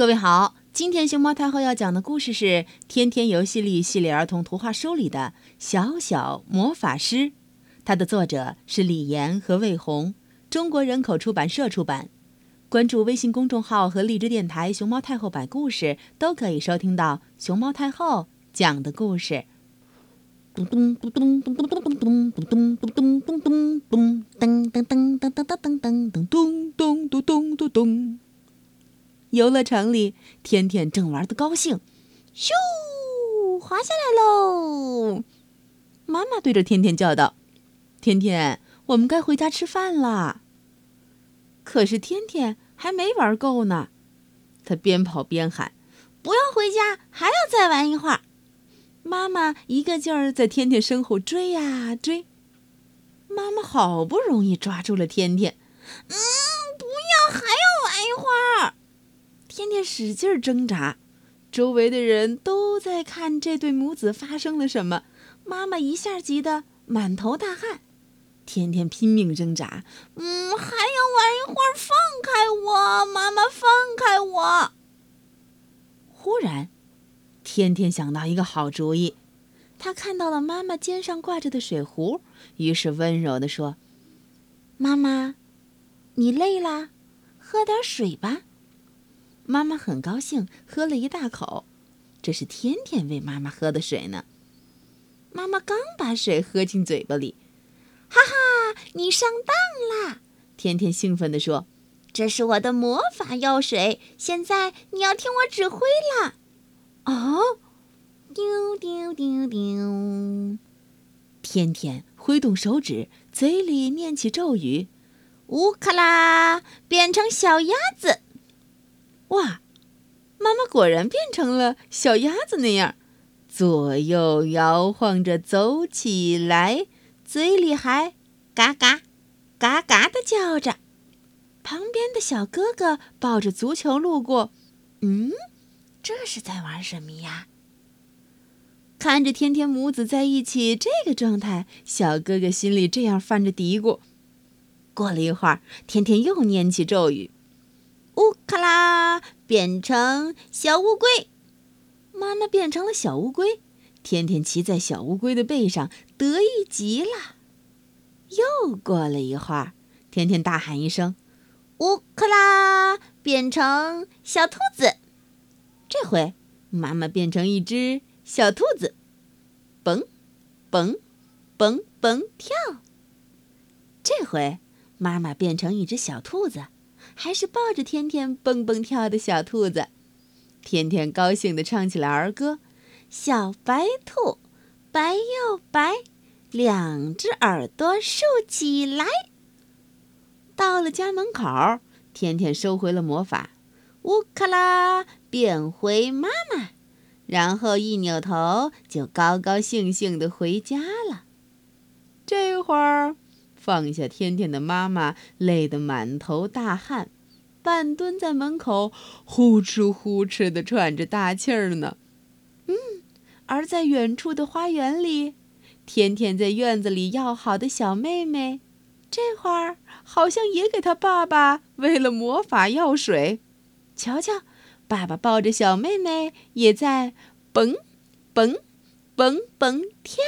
各位好，今天熊猫太后要讲的故事是《天天游戏力系列儿童图画书里的《小小魔法师》，它的作者是李岩和魏红，中国人口出版社出版。关注微信公众号和荔枝电台“熊猫太后摆故事”，都可以收听到熊猫太后讲的故事。咚咚咚咚咚咚咚咚咚咚咚游乐场里，天天正玩得高兴，咻，滑下来喽！妈妈对着天天叫道：“天天，我们该回家吃饭啦。”可是天天还没玩够呢，他边跑边喊：“不要回家，还要再玩一会儿。”妈妈一个劲儿在天天身后追呀追。妈妈好不容易抓住了天天，嗯，不要，还要。使劲挣扎，周围的人都在看这对母子发生了什么。妈妈一下急得满头大汗，天天拼命挣扎，嗯，还要玩一会儿，放开我，妈妈，放开我。忽然，天天想到一个好主意，他看到了妈妈肩上挂着的水壶，于是温柔地说：“妈妈，你累啦，喝点水吧。”妈妈很高兴，喝了一大口。这是天天喂妈妈喝的水呢。妈妈刚把水喝进嘴巴里，哈哈，你上当啦！天天兴奋地说：“这是我的魔法药水，现在你要听我指挥啦！”哦，丢丢丢丢！天天挥动手指，嘴里念起咒语：“乌克拉，变成小鸭子。”哇，妈妈果然变成了小鸭子那样，左右摇晃着走起来，嘴里还嘎嘎嘎嘎的叫着。旁边的小哥哥抱着足球路过，嗯，这是在玩什么呀？看着天天母子在一起这个状态，小哥哥心里这样犯着嘀咕。过了一会儿，天天又念起咒语。乌克拉变成小乌龟，妈妈变成了小乌龟，天天骑在小乌龟的背上，得意极了。又过了一会儿，天天大喊一声：“乌克拉变成小兔子！”这回妈妈变成一只小兔子，蹦，蹦，蹦蹦跳。这回妈妈变成一只小兔子。还是抱着天天蹦蹦跳的小兔子，天天高兴地唱起了儿歌：“小白兔，白又白，两只耳朵竖起来。”到了家门口，天天收回了魔法，乌克拉变回妈妈，然后一扭头就高高兴兴地回家了。这会儿。放下天天的妈妈累得满头大汗，半蹲在门口，呼哧呼哧地喘着大气儿呢。嗯，而在远处的花园里，天天在院子里要好的小妹妹，这会儿好像也给他爸爸喂了魔法药水。瞧瞧，爸爸抱着小妹妹，也在蹦蹦蹦蹦跳。